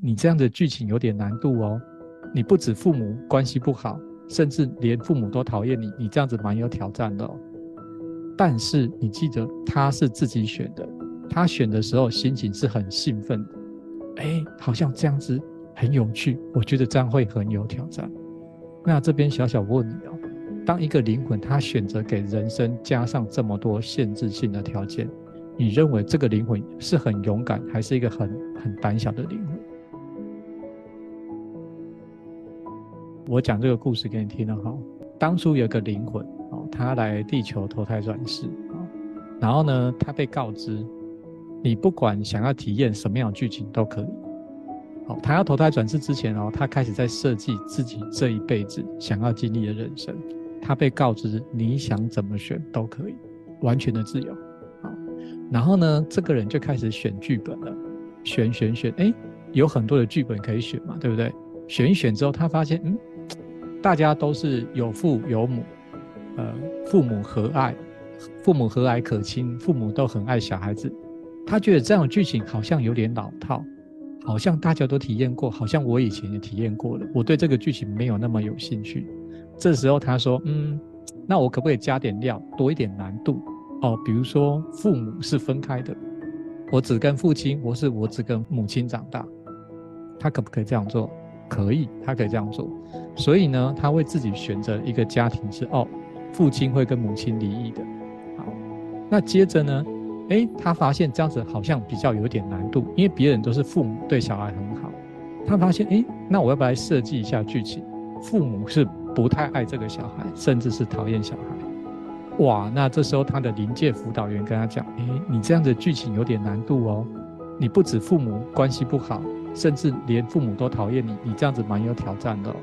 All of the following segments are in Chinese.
你这样的剧情有点难度哦。你不止父母关系不好，甚至连父母都讨厌你，你这样子蛮有挑战的哦。但是你记得他是自己选的，他选的时候心情是很兴奋的，哎，好像这样子很有趣，我觉得这样会很有挑战。那这边小小问你哦，当一个灵魂他选择给人生加上这么多限制性的条件，你认为这个灵魂是很勇敢，还是一个很很胆小的灵魂？我讲这个故事给你听了哈。当初有个灵魂哦，他来地球投胎转世啊，然后呢，他被告知，你不管想要体验什么样的剧情都可以。好，他要投胎转世之前哦，他开始在设计自己这一辈子想要经历的人生。他被告知，你想怎么选都可以，完全的自由。好，然后呢，这个人就开始选剧本了，选选选，哎，有很多的剧本可以选嘛，对不对？选一选之后，他发现，嗯。大家都是有父有母，呃，父母和蔼，父母和蔼可亲，父母都很爱小孩子。他觉得这样的剧情好像有点老套，好像大家都体验过，好像我以前也体验过了。我对这个剧情没有那么有兴趣。这时候他说：“嗯，那我可不可以加点料，多一点难度？哦，比如说父母是分开的，我只跟父亲，我是我只跟母亲长大，他可不可以这样做？”可以，他可以这样做，所以呢，他会自己选择一个家庭是哦，父亲会跟母亲离异的。好，那接着呢，哎，他发现这样子好像比较有点难度，因为别人都是父母对小孩很好，他发现哎，那我要不要来设计一下剧情？父母是不太爱这个小孩，甚至是讨厌小孩。哇，那这时候他的临界辅导员跟他讲，哎，你这样的剧情有点难度哦，你不止父母关系不好。甚至连父母都讨厌你，你这样子蛮有挑战的。哦。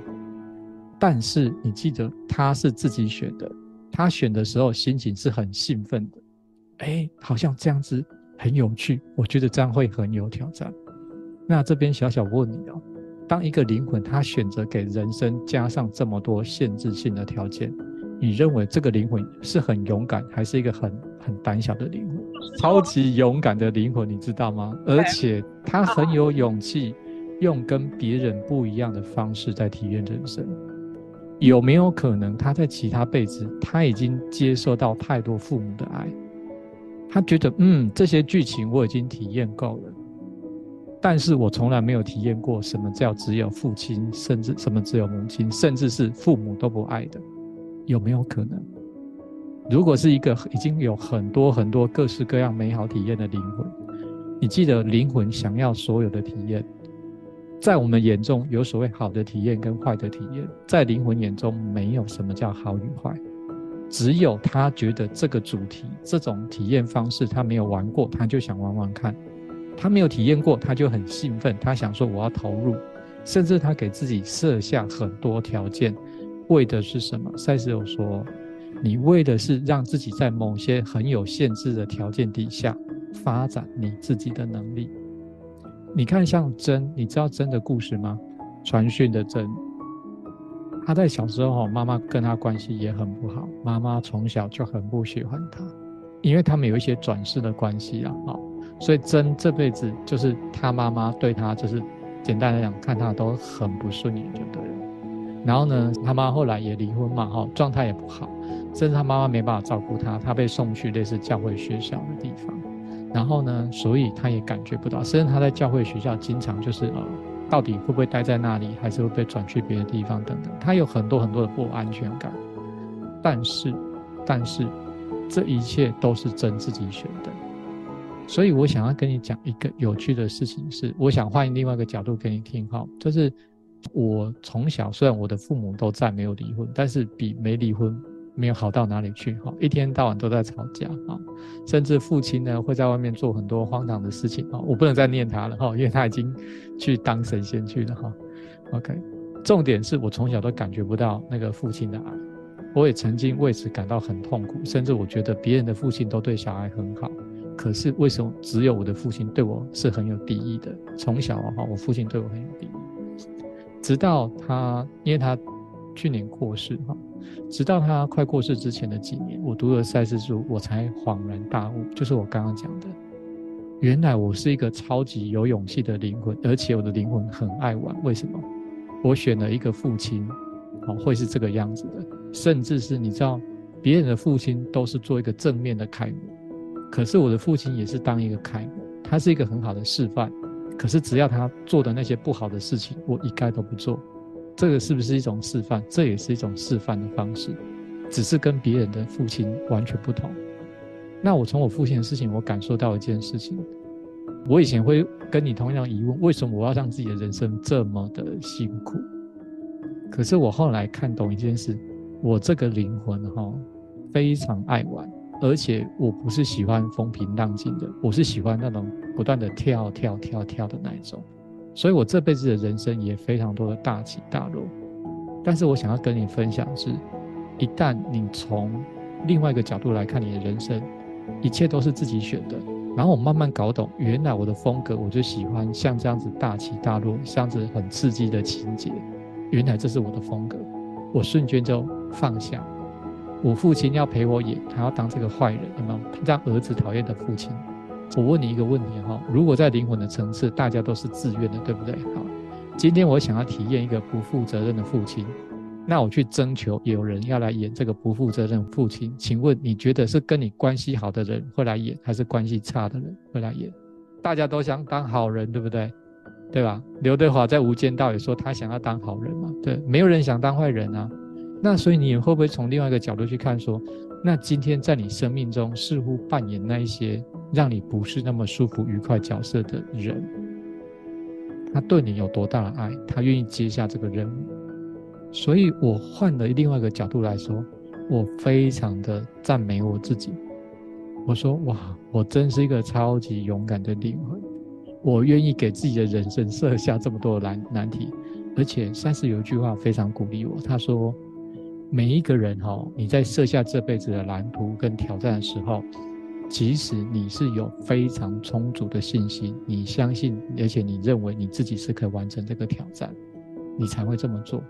但是你记得他是自己选的，他选的时候心情是很兴奋的，哎，好像这样子很有趣，我觉得这样会很有挑战。那这边小小问你哦，当一个灵魂他选择给人生加上这么多限制性的条件。你认为这个灵魂是很勇敢，还是一个很很胆小的灵魂？超级勇敢的灵魂，你知道吗？而且他很有勇气，用跟别人不一样的方式在体验人生。有没有可能他在其他辈子他已经接受到太多父母的爱？他觉得，嗯，这些剧情我已经体验够了，但是我从来没有体验过什么叫只有父亲，甚至什么只有母亲，甚至是父母都不爱的。有没有可能？如果是一个已经有很多很多各式各样美好体验的灵魂，你记得灵魂想要所有的体验，在我们眼中有所谓好的体验跟坏的体验，在灵魂眼中没有什么叫好与坏，只有他觉得这个主题这种体验方式他没有玩过，他就想玩玩看；他没有体验过，他就很兴奋，他想说我要投入，甚至他给自己设下很多条件。为的是什么？赛斯有说，你为的是让自己在某些很有限制的条件底下发展你自己的能力。你看，像真，你知道真的故事吗？传讯的真，他在小时候，妈妈跟他关系也很不好，妈妈从小就很不喜欢他，因为他们有一些转世的关系啊，啊，所以真这辈子就是他妈妈对他，就是简单来讲，看他都很不顺眼，就对了。然后呢，他妈后来也离婚嘛，哈，状态也不好，甚至他妈妈没办法照顾他，他被送去类似教会学校的地方。然后呢，所以他也感觉不到，虽然他在教会学校经常就是呃，到底会不会待在那里，还是会被转去别的地方等等，他有很多很多的不安全感。但是，但是，这一切都是真自己选的。所以我想要跟你讲一个有趣的事情，是我想换另外一个角度给你听，哈，就是。我从小虽然我的父母都在没有离婚，但是比没离婚没有好到哪里去哈，一天到晚都在吵架啊，甚至父亲呢会在外面做很多荒唐的事情啊，我不能再念他了哈，因为他已经去当神仙去了哈。OK，重点是我从小都感觉不到那个父亲的爱，我也曾经为此感到很痛苦，甚至我觉得别人的父亲都对小孩很好，可是为什么只有我的父亲对我是很有敌意的？从小哈，我父亲对我很有敌意。直到他，因为他去年过世哈，直到他快过世之前的几年，我读了赛斯书，我才恍然大悟，就是我刚刚讲的，原来我是一个超级有勇气的灵魂，而且我的灵魂很爱玩。为什么？我选了一个父亲，哦，会是这个样子的。甚至是你知道，别人的父亲都是做一个正面的楷模，可是我的父亲也是当一个楷模，他是一个很好的示范。可是只要他做的那些不好的事情，我一概都不做。这个是不是一种示范？这也是一种示范的方式，只是跟别人的父亲完全不同。那我从我父亲的事情，我感受到一件事情。我以前会跟你同样疑问：为什么我要让自己的人生这么的辛苦？可是我后来看懂一件事：我这个灵魂哈，非常爱玩，而且我不是喜欢风平浪静的，我是喜欢那种不断的跳跳跳跳的那一种。所以我这辈子的人生也非常多的大起大落。但是我想要跟你分享是，一旦你从另外一个角度来看你的人生。一切都是自己选的，然后我慢慢搞懂，原来我的风格，我就喜欢像这样子大起大落，这样子很刺激的情节。原来这是我的风格，我瞬间就放下。我父亲要陪我演，他要当这个坏人，有没有？让儿子讨厌的父亲。我问你一个问题哈，如果在灵魂的层次，大家都是自愿的，对不对？好，今天我想要体验一个不负责任的父亲。那我去征求有人要来演这个不负责任父亲，请问你觉得是跟你关系好的人会来演，还是关系差的人会来演？大家都想当好人，对不对？对吧？刘德华在《无间道》也说他想要当好人嘛，对，没有人想当坏人啊。那所以你会不会从另外一个角度去看，说那今天在你生命中似乎扮演那一些让你不是那么舒服、愉快角色的人，他对你有多大的爱，他愿意接下这个任务？所以我换了另外一个角度来说，我非常的赞美我自己。我说：哇，我真是一个超级勇敢的灵魂，我愿意给自己的人生设下这么多的难难题。而且三十有一句话非常鼓励我，他说：每一个人哈，你在设下这辈子的蓝图跟挑战的时候，即使你是有非常充足的信心，你相信，而且你认为你自己是可以完成这个挑战，你才会这么做。